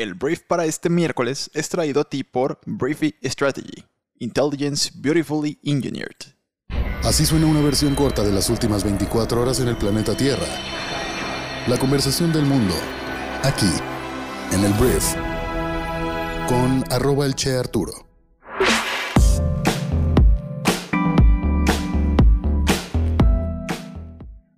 El brief para este miércoles es traído a ti por Briefy Strategy, Intelligence Beautifully Engineered. Así suena una versión corta de las últimas 24 horas en el planeta Tierra. La conversación del mundo, aquí, en el brief, con arroba el Che Arturo.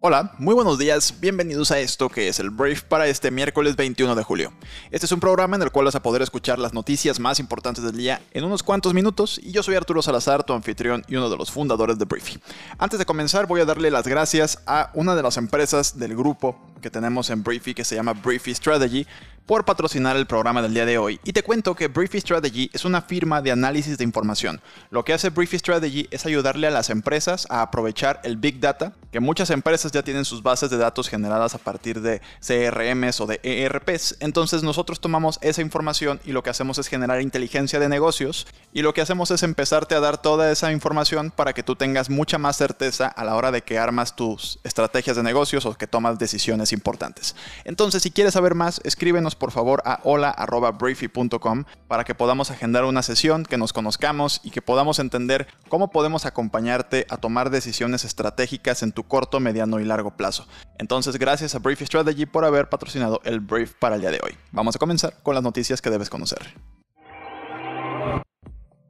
Hola, muy buenos días, bienvenidos a esto que es el Brief para este miércoles 21 de julio. Este es un programa en el cual vas a poder escuchar las noticias más importantes del día en unos cuantos minutos y yo soy Arturo Salazar, tu anfitrión y uno de los fundadores de Briefy. Antes de comenzar voy a darle las gracias a una de las empresas del grupo que tenemos en Briefy que se llama Briefy Strategy por patrocinar el programa del día de hoy. Y te cuento que Briefy Strategy es una firma de análisis de información. Lo que hace Briefy Strategy es ayudarle a las empresas a aprovechar el Big Data, que muchas empresas ya tienen sus bases de datos generadas a partir de CRMs o de ERPs. Entonces nosotros tomamos esa información y lo que hacemos es generar inteligencia de negocios y lo que hacemos es empezarte a dar toda esa información para que tú tengas mucha más certeza a la hora de que armas tus estrategias de negocios o que tomas decisiones importantes. Entonces si quieres saber más, escríbenos por favor a hola.briefy.com para que podamos agendar una sesión, que nos conozcamos y que podamos entender cómo podemos acompañarte a tomar decisiones estratégicas en tu corto, mediano y largo plazo. Entonces, gracias a Briefy Strategy por haber patrocinado el brief para el día de hoy. Vamos a comenzar con las noticias que debes conocer.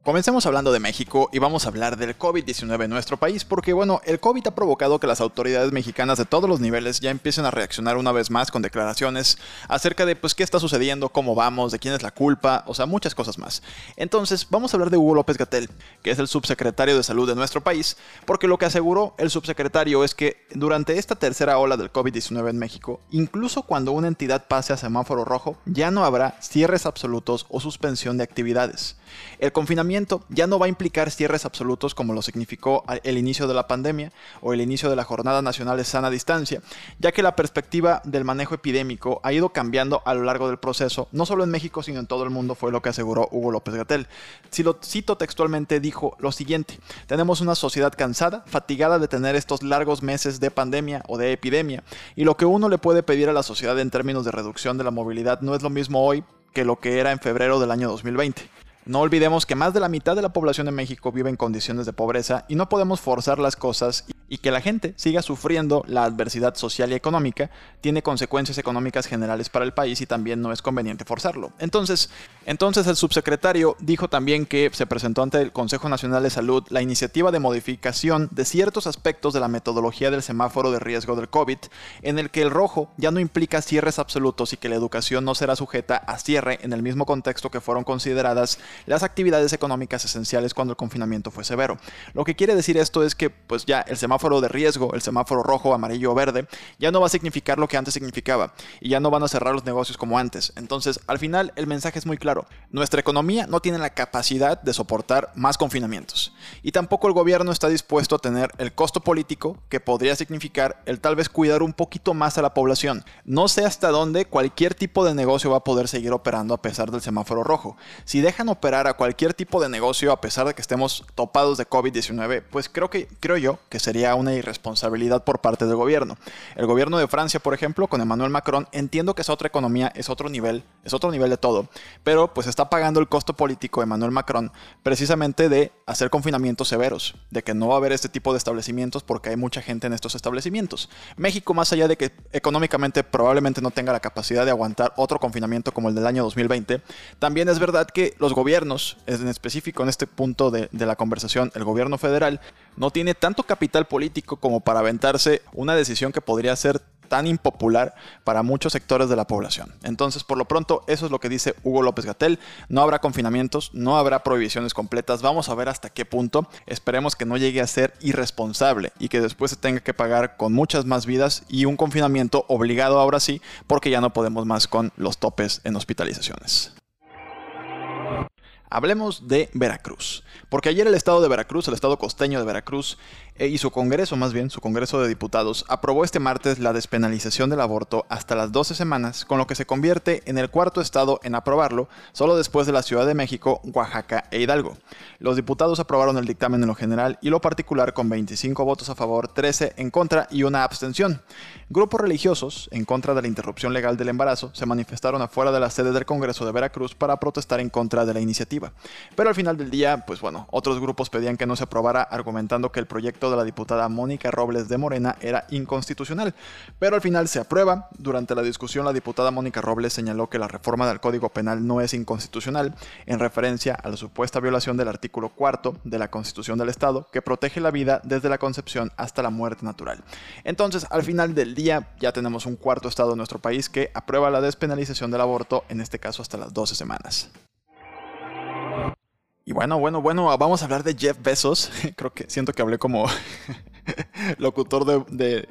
Comencemos hablando de México y vamos a hablar del COVID-19 en nuestro país porque bueno, el COVID ha provocado que las autoridades mexicanas de todos los niveles ya empiecen a reaccionar una vez más con declaraciones acerca de pues qué está sucediendo, cómo vamos, de quién es la culpa, o sea, muchas cosas más. Entonces, vamos a hablar de Hugo López Gatel, que es el subsecretario de salud de nuestro país, porque lo que aseguró el subsecretario es que durante esta tercera ola del COVID-19 en México, incluso cuando una entidad pase a semáforo rojo, ya no habrá cierres absolutos o suspensión de actividades. El confinamiento ya no va a implicar cierres absolutos como lo significó el inicio de la pandemia o el inicio de la Jornada Nacional de Sana Distancia, ya que la perspectiva del manejo epidémico ha ido cambiando a lo largo del proceso, no solo en México, sino en todo el mundo, fue lo que aseguró Hugo López Gatel. Si lo cito textualmente, dijo lo siguiente, tenemos una sociedad cansada, fatigada de tener estos largos meses de pandemia o de epidemia, y lo que uno le puede pedir a la sociedad en términos de reducción de la movilidad no es lo mismo hoy que lo que era en febrero del año 2020. No olvidemos que más de la mitad de la población de México vive en condiciones de pobreza y no podemos forzar las cosas y que la gente siga sufriendo la adversidad social y económica tiene consecuencias económicas generales para el país y también no es conveniente forzarlo. Entonces, entonces el subsecretario dijo también que se presentó ante el Consejo Nacional de Salud la iniciativa de modificación de ciertos aspectos de la metodología del semáforo de riesgo del COVID, en el que el rojo ya no implica cierres absolutos y que la educación no será sujeta a cierre en el mismo contexto que fueron consideradas las actividades económicas esenciales cuando el confinamiento fue severo. Lo que quiere decir esto es que pues ya el semáforo de riesgo, el semáforo rojo, amarillo o verde, ya no va a significar lo que antes significaba y ya no van a cerrar los negocios como antes. Entonces, al final, el mensaje es muy claro. Nuestra economía no tiene la capacidad de soportar más confinamientos y tampoco el gobierno está dispuesto a tener el costo político que podría significar el tal vez cuidar un poquito más a la población. No sé hasta dónde cualquier tipo de negocio va a poder seguir operando a pesar del semáforo rojo. Si dejan operar a cualquier tipo de negocio a pesar de que estemos topados de COVID-19, pues creo que creo yo que sería una irresponsabilidad por parte del gobierno. El gobierno de Francia, por ejemplo, con Emmanuel Macron, entiendo que es otra economía, es otro nivel, es otro nivel de todo, pero pues está pagando el costo político Emmanuel Macron precisamente de hacer confinamientos severos, de que no va a haber este tipo de establecimientos porque hay mucha gente en estos establecimientos. México, más allá de que económicamente probablemente no tenga la capacidad de aguantar otro confinamiento como el del año 2020, también es verdad que los gobiernos, en específico en este punto de, de la conversación, el gobierno federal, no tiene tanto capital político como para aventarse una decisión que podría ser tan impopular para muchos sectores de la población. Entonces, por lo pronto, eso es lo que dice Hugo López Gatel. No habrá confinamientos, no habrá prohibiciones completas. Vamos a ver hasta qué punto. Esperemos que no llegue a ser irresponsable y que después se tenga que pagar con muchas más vidas y un confinamiento obligado ahora sí, porque ya no podemos más con los topes en hospitalizaciones. Hablemos de Veracruz, porque ayer el estado de Veracruz, el estado costeño de Veracruz, y su Congreso, más bien, su Congreso de Diputados, aprobó este martes la despenalización del aborto hasta las 12 semanas, con lo que se convierte en el cuarto estado en aprobarlo, solo después de la Ciudad de México, Oaxaca e Hidalgo. Los diputados aprobaron el dictamen en lo general y lo particular con 25 votos a favor, 13 en contra y una abstención. Grupos religiosos, en contra de la interrupción legal del embarazo, se manifestaron afuera de la sede del Congreso de Veracruz para protestar en contra de la iniciativa. Pero al final del día, pues bueno, otros grupos pedían que no se aprobara argumentando que el proyecto de la diputada Mónica Robles de Morena era inconstitucional. Pero al final se aprueba. Durante la discusión la diputada Mónica Robles señaló que la reforma del Código Penal no es inconstitucional, en referencia a la supuesta violación del artículo cuarto de la Constitución del Estado, que protege la vida desde la concepción hasta la muerte natural. Entonces, al final del día, ya tenemos un cuarto estado en nuestro país que aprueba la despenalización del aborto, en este caso hasta las 12 semanas. Y bueno, bueno, bueno, vamos a hablar de Jeff Bezos. Creo que siento que hablé como locutor de, de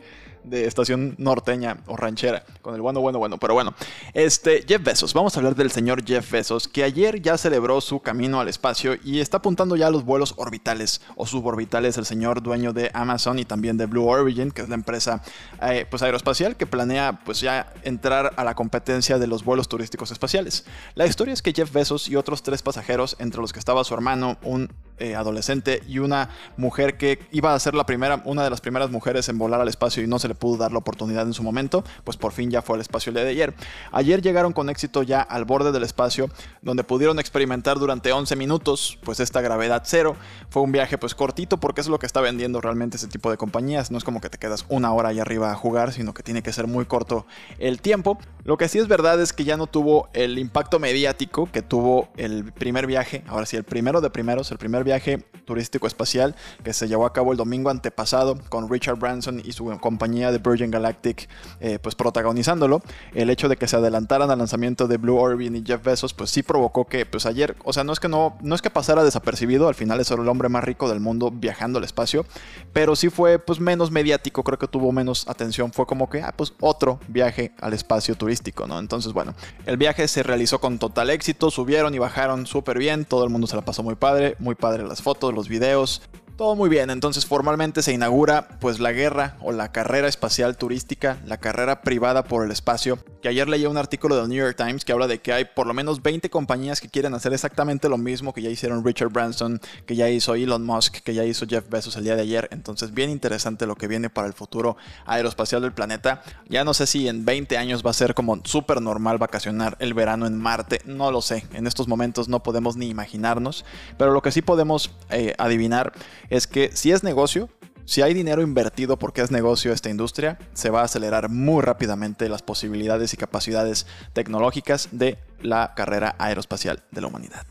estación norteña o ranchera, con el bueno, bueno, bueno. Pero bueno, este Jeff Bezos, vamos a hablar del señor Jeff Bezos, que ayer ya celebró su camino al espacio y está apuntando ya a los vuelos orbitales o suborbitales, el señor dueño de Amazon y también de Blue Origin, que es la empresa eh, pues aeroespacial que planea pues ya entrar a la competencia de los vuelos turísticos espaciales. La historia es que Jeff Bezos y otros tres pasajeros, entre los que estaba su hermano, un eh, adolescente y una mujer que iba a ser la primera, una de las primeras mujeres en volar al espacio y no se le pudo dar la oportunidad en su momento, pues por fin ya fue al espacio el día de ayer. Ayer llegaron con éxito ya al borde del espacio, donde pudieron experimentar durante 11 minutos, pues esta gravedad cero. Fue un viaje pues cortito porque es lo que está vendiendo realmente ese tipo de compañías. No es como que te quedas una hora ahí arriba a jugar, sino que tiene que ser muy corto el tiempo. Lo que sí es verdad es que ya no tuvo el impacto mediático que tuvo el primer viaje. Ahora sí, el primero de primeros, el primer viaje turístico espacial que se llevó a cabo el domingo antepasado con Richard Branson y su compañía de Virgin Galactic eh, pues protagonizándolo. El hecho de que se adelantaran al lanzamiento de Blue Origin y Jeff Bezos pues sí provocó que pues ayer, o sea, no es que no, no es que pasara desapercibido, al final es el hombre más rico del mundo viajando al espacio, pero sí fue pues menos mediático, creo que tuvo menos atención, fue como que, ah, pues otro viaje al espacio turístico, ¿no? Entonces, bueno, el viaje se realizó con total éxito, subieron y bajaron súper bien, todo el mundo se la pasó muy padre, muy las fotos, los videos, todo muy bien, entonces formalmente se inaugura pues la guerra o la carrera espacial turística, la carrera privada por el espacio, que ayer leí un artículo del New York Times que habla de que hay por lo menos 20 compañías que quieren hacer exactamente lo mismo que ya hicieron Richard Branson, que ya hizo Elon Musk, que ya hizo Jeff Bezos el día de ayer, entonces bien interesante lo que viene para el futuro aeroespacial del planeta. Ya no sé si en 20 años va a ser como súper normal vacacionar el verano en Marte, no lo sé, en estos momentos no podemos ni imaginarnos, pero lo que sí podemos eh, adivinar es que si es negocio, si hay dinero invertido porque es negocio esta industria, se va a acelerar muy rápidamente las posibilidades y capacidades tecnológicas de la carrera aeroespacial de la humanidad.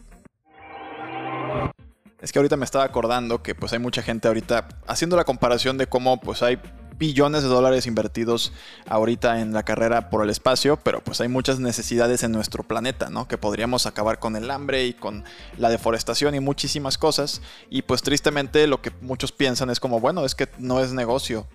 Es que ahorita me estaba acordando que pues hay mucha gente ahorita haciendo la comparación de cómo pues hay billones de dólares invertidos ahorita en la carrera por el espacio, pero pues hay muchas necesidades en nuestro planeta, ¿no? Que podríamos acabar con el hambre y con la deforestación y muchísimas cosas. Y pues tristemente lo que muchos piensan es como, bueno, es que no es negocio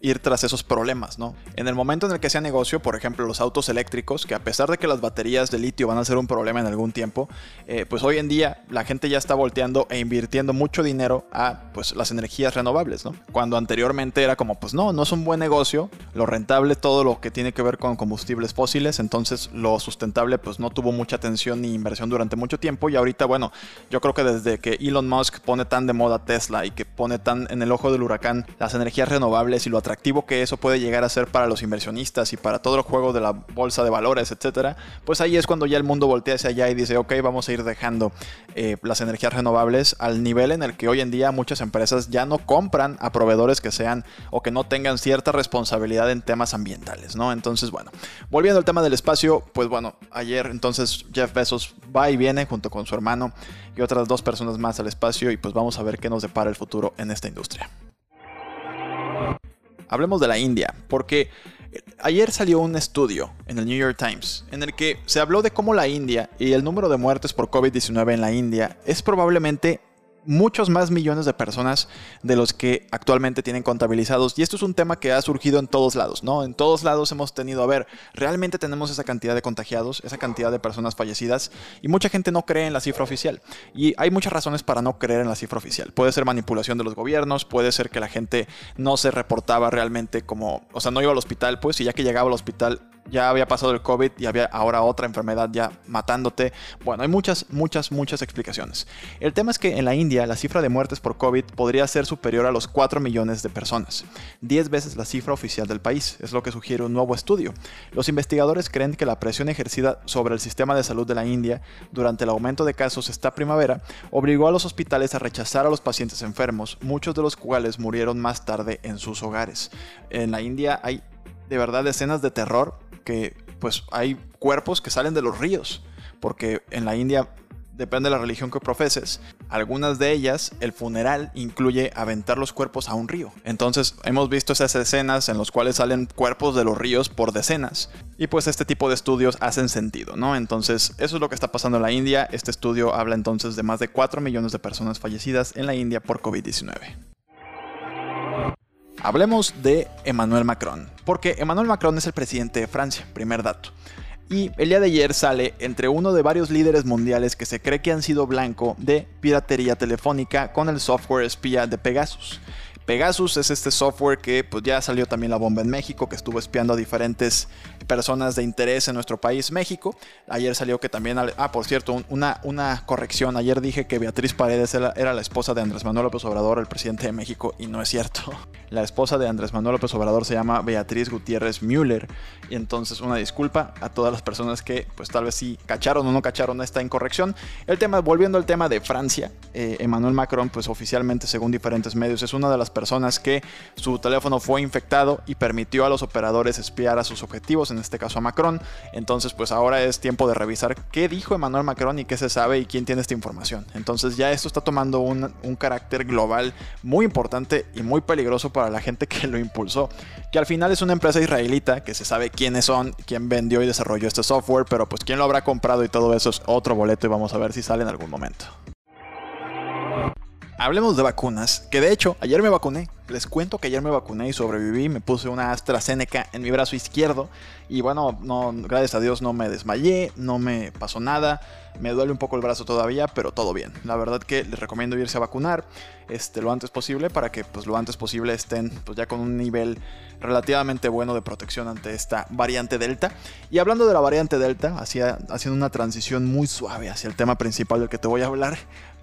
ir tras esos problemas, ¿no? En el momento en el que sea negocio, por ejemplo, los autos eléctricos, que a pesar de que las baterías de litio van a ser un problema en algún tiempo, eh, pues hoy en día la gente ya está volteando e invirtiendo mucho dinero a pues las energías renovables, ¿no? Cuando anteriormente era como, pues no, no es un buen negocio, lo rentable todo lo que tiene que ver con combustibles fósiles, entonces lo sustentable pues no tuvo mucha atención ni inversión durante mucho tiempo y ahorita, bueno, yo creo que desde que Elon Musk pone tan de moda Tesla y que pone tan en el ojo del huracán las energías renovables y lo activo que eso puede llegar a ser para los inversionistas y para todo el juego de la bolsa de valores, etcétera, pues ahí es cuando ya el mundo voltea hacia allá y dice, ok, vamos a ir dejando eh, las energías renovables al nivel en el que hoy en día muchas empresas ya no compran a proveedores que sean o que no tengan cierta responsabilidad en temas ambientales, ¿no? Entonces, bueno, volviendo al tema del espacio, pues bueno, ayer entonces Jeff Bezos va y viene junto con su hermano y otras dos personas más al espacio y pues vamos a ver qué nos depara el futuro en esta industria hablemos de la India, porque ayer salió un estudio en el New York Times en el que se habló de cómo la India y el número de muertes por COVID-19 en la India es probablemente muchos más millones de personas de los que actualmente tienen contabilizados. Y esto es un tema que ha surgido en todos lados, ¿no? En todos lados hemos tenido, a ver, realmente tenemos esa cantidad de contagiados, esa cantidad de personas fallecidas, y mucha gente no cree en la cifra oficial. Y hay muchas razones para no creer en la cifra oficial. Puede ser manipulación de los gobiernos, puede ser que la gente no se reportaba realmente como, o sea, no iba al hospital, pues, y ya que llegaba al hospital ya había pasado el COVID y había ahora otra enfermedad ya matándote. Bueno, hay muchas, muchas, muchas explicaciones. El tema es que en la India la cifra de muertes por COVID podría ser superior a los 4 millones de personas, 10 veces la cifra oficial del país, es lo que sugiere un nuevo estudio. Los investigadores creen que la presión ejercida sobre el sistema de salud de la India durante el aumento de casos esta primavera obligó a los hospitales a rechazar a los pacientes enfermos, muchos de los cuales murieron más tarde en sus hogares. En la India hay de verdad escenas de terror que pues hay cuerpos que salen de los ríos, porque en la India depende de la religión que profeses. Algunas de ellas, el funeral incluye aventar los cuerpos a un río. Entonces hemos visto esas escenas en las cuales salen cuerpos de los ríos por decenas. Y pues este tipo de estudios hacen sentido, ¿no? Entonces eso es lo que está pasando en la India. Este estudio habla entonces de más de 4 millones de personas fallecidas en la India por COVID-19. Hablemos de Emmanuel Macron, porque Emmanuel Macron es el presidente de Francia, primer dato. Y el día de ayer sale entre uno de varios líderes mundiales que se cree que han sido blanco de piratería telefónica con el software espía de Pegasus. Pegasus es este software que pues, ya salió también la bomba en México, que estuvo espiando a diferentes personas de interés en nuestro país, México. Ayer salió que también, ah, por cierto, una, una corrección. Ayer dije que Beatriz Paredes era, la esposa de Andrés Manuel López Obrador, el presidente de México, y no es cierto. La esposa de Andrés Manuel López Obrador se llama Beatriz Gutiérrez Müller. Y entonces una disculpa a todas las personas que pues tal vez sí cacharon o no cacharon esta incorrección. El tema, volviendo al tema de Francia, eh, Emmanuel Macron, pues oficialmente, según diferentes medios, es una de las personas que su teléfono fue infectado y permitió a los operadores espiar a sus objetivos en este caso a Macron. Entonces, pues ahora es tiempo de revisar qué dijo Emmanuel Macron y qué se sabe y quién tiene esta información. Entonces ya esto está tomando un, carácter global muy importante y muy peligroso para la gente que lo impulsó. Que al final es una empresa israelita que se sabe quiénes son, quién vendió y desarrolló este software, pero pues quién lo habrá comprado y todo eso es otro boleto y vamos a ver si sale en algún momento. Hablemos de vacunas, que de hecho ayer me vacuné. Les cuento que ayer me vacuné y sobreviví, me puse una AstraZeneca en mi brazo izquierdo y bueno, no, gracias a Dios no me desmayé, no me pasó nada, me duele un poco el brazo todavía, pero todo bien. La verdad que les recomiendo irse a vacunar este, lo antes posible para que pues lo antes posible estén pues ya con un nivel relativamente bueno de protección ante esta variante Delta. Y hablando de la variante Delta, haciendo una transición muy suave hacia el tema principal del que te voy a hablar,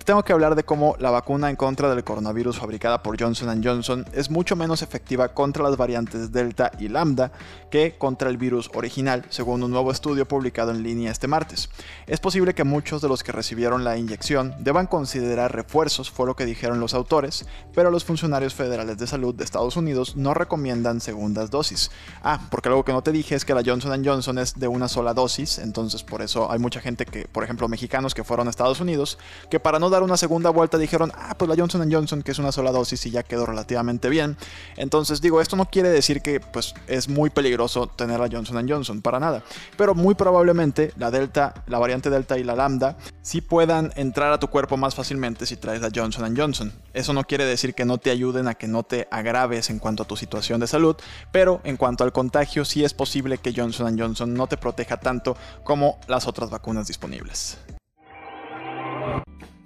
tengo que hablar de cómo la vacuna en contra del coronavirus fabricada por Johnson Johnson es mucho menos efectiva contra las variantes Delta y Lambda que contra el virus original, según un nuevo estudio publicado en línea este martes. Es posible que muchos de los que recibieron la inyección deban considerar refuerzos, fue lo que dijeron los autores, pero los funcionarios federales de salud de Estados Unidos no recomiendan segundas dosis. Ah, porque algo que no te dije es que la Johnson Johnson es de una sola dosis, entonces por eso hay mucha gente que, por ejemplo, mexicanos que fueron a Estados Unidos, que para no dar una segunda vuelta dijeron, ah, pues la Johnson Johnson, que es una sola dosis y ya quedó relativamente bien. Entonces digo, esto no quiere decir que pues es muy peligroso tener la Johnson Johnson, para nada. Pero muy probablemente la Delta, la variante Delta y la Lambda sí puedan entrar a tu cuerpo más fácilmente si traes la Johnson Johnson. Eso no quiere decir que no te ayuden a que no te agraves en cuanto a tu situación de salud, pero en cuanto al contagio sí es posible que Johnson Johnson no te proteja tanto como las otras vacunas disponibles.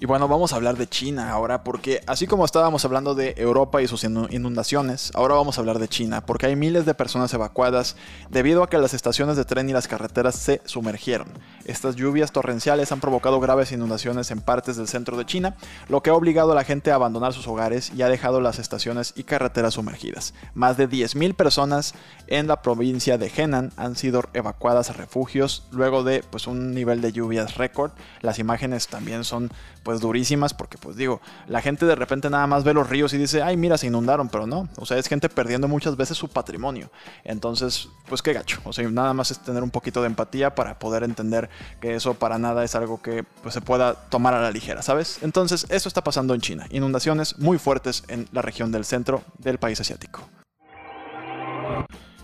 Y bueno, vamos a hablar de China ahora, porque así como estábamos hablando de Europa y sus inundaciones, ahora vamos a hablar de China, porque hay miles de personas evacuadas debido a que las estaciones de tren y las carreteras se sumergieron. Estas lluvias torrenciales han provocado graves inundaciones en partes del centro de China, lo que ha obligado a la gente a abandonar sus hogares y ha dejado las estaciones y carreteras sumergidas. Más de 10.000 personas en la provincia de Henan han sido evacuadas a refugios luego de pues, un nivel de lluvias récord. Las imágenes también son pues durísimas porque pues digo, la gente de repente nada más ve los ríos y dice, ay mira, se inundaron, pero no, o sea, es gente perdiendo muchas veces su patrimonio. Entonces, pues qué gacho, o sea, nada más es tener un poquito de empatía para poder entender que eso para nada es algo que pues, se pueda tomar a la ligera, ¿sabes? Entonces, eso está pasando en China, inundaciones muy fuertes en la región del centro del país asiático.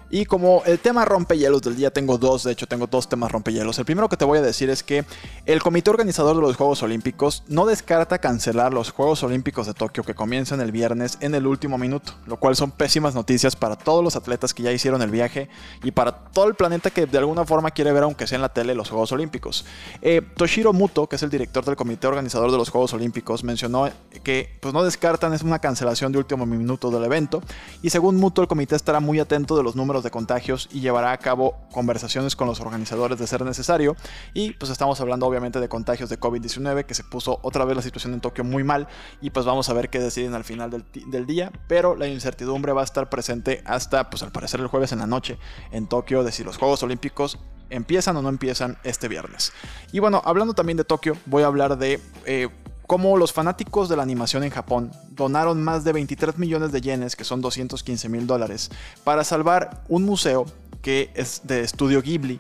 Y como el tema rompehielos del día, tengo dos, de hecho tengo dos temas rompehielos. El primero que te voy a decir es que el comité organizador de los Juegos Olímpicos no descarta cancelar los Juegos Olímpicos de Tokio que comienzan el viernes en el último minuto, lo cual son pésimas noticias para todos los atletas que ya hicieron el viaje y para todo el planeta que de alguna forma quiere ver, aunque sea en la tele, los Juegos Olímpicos. Eh, Toshiro Muto, que es el director del comité organizador de los Juegos Olímpicos, mencionó que pues, no descartan es una cancelación de último minuto del evento y según Muto el comité estará muy atento de los números de contagios y llevará a cabo conversaciones con los organizadores de ser necesario. Y pues estamos hablando obviamente de contagios de COVID-19, que se puso otra vez la situación en Tokio muy mal y pues vamos a ver qué deciden al final del, día. Pero la incertidumbre va a estar presente hasta pues al parecer el jueves en la noche en Tokio de si los Juegos Olímpicos empiezan o no empiezan este viernes. Y bueno, hablando también de Tokio, voy a hablar de... Eh, cómo los fanáticos de la animación en Japón donaron más de 23 millones de yenes, que son 215 mil dólares, para salvar un museo que es de estudio Ghibli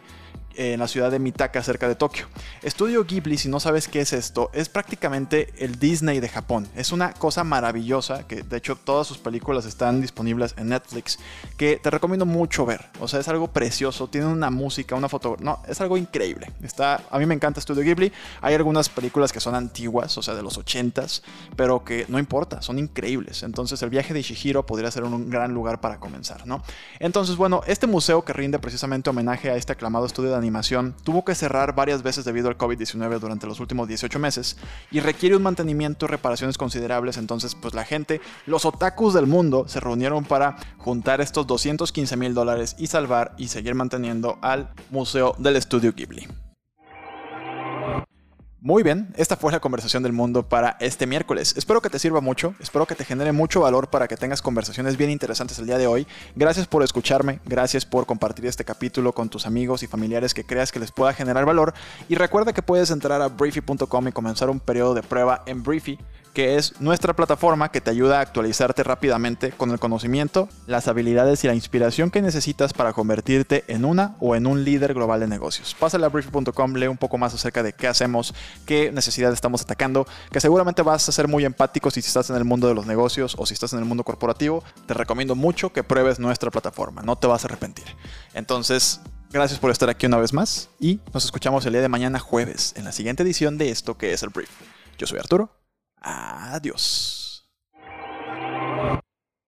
en la ciudad de Mitaka, cerca de Tokio. Estudio Ghibli, si no sabes qué es esto, es prácticamente el Disney de Japón. Es una cosa maravillosa, que de hecho todas sus películas están disponibles en Netflix, que te recomiendo mucho ver. O sea, es algo precioso, tiene una música, una foto... No, es algo increíble. Está, a mí me encanta Estudio Ghibli. Hay algunas películas que son antiguas, o sea, de los 80s, pero que no importa, son increíbles. Entonces el viaje de Ishihiro podría ser un gran lugar para comenzar, ¿no? Entonces, bueno, este museo que rinde precisamente homenaje a este aclamado estudio de animación tuvo que cerrar varias veces debido al COVID-19 durante los últimos 18 meses y requiere un mantenimiento y reparaciones considerables, entonces pues la gente, los otakus del mundo se reunieron para juntar estos 215 mil dólares y salvar y seguir manteniendo al Museo del Estudio Ghibli. Muy bien, esta fue la conversación del mundo para este miércoles. Espero que te sirva mucho, espero que te genere mucho valor para que tengas conversaciones bien interesantes el día de hoy. Gracias por escucharme, gracias por compartir este capítulo con tus amigos y familiares que creas que les pueda generar valor. Y recuerda que puedes entrar a briefy.com y comenzar un periodo de prueba en Briefy que es nuestra plataforma que te ayuda a actualizarte rápidamente con el conocimiento, las habilidades y la inspiración que necesitas para convertirte en una o en un líder global de negocios. Pásale a brief.com, lee un poco más acerca de qué hacemos, qué necesidades estamos atacando, que seguramente vas a ser muy empático si estás en el mundo de los negocios o si estás en el mundo corporativo. Te recomiendo mucho que pruebes nuestra plataforma, no te vas a arrepentir. Entonces, Gracias por estar aquí una vez más y nos escuchamos el día de mañana jueves en la siguiente edición de esto que es el Brief. Yo soy Arturo Adiós.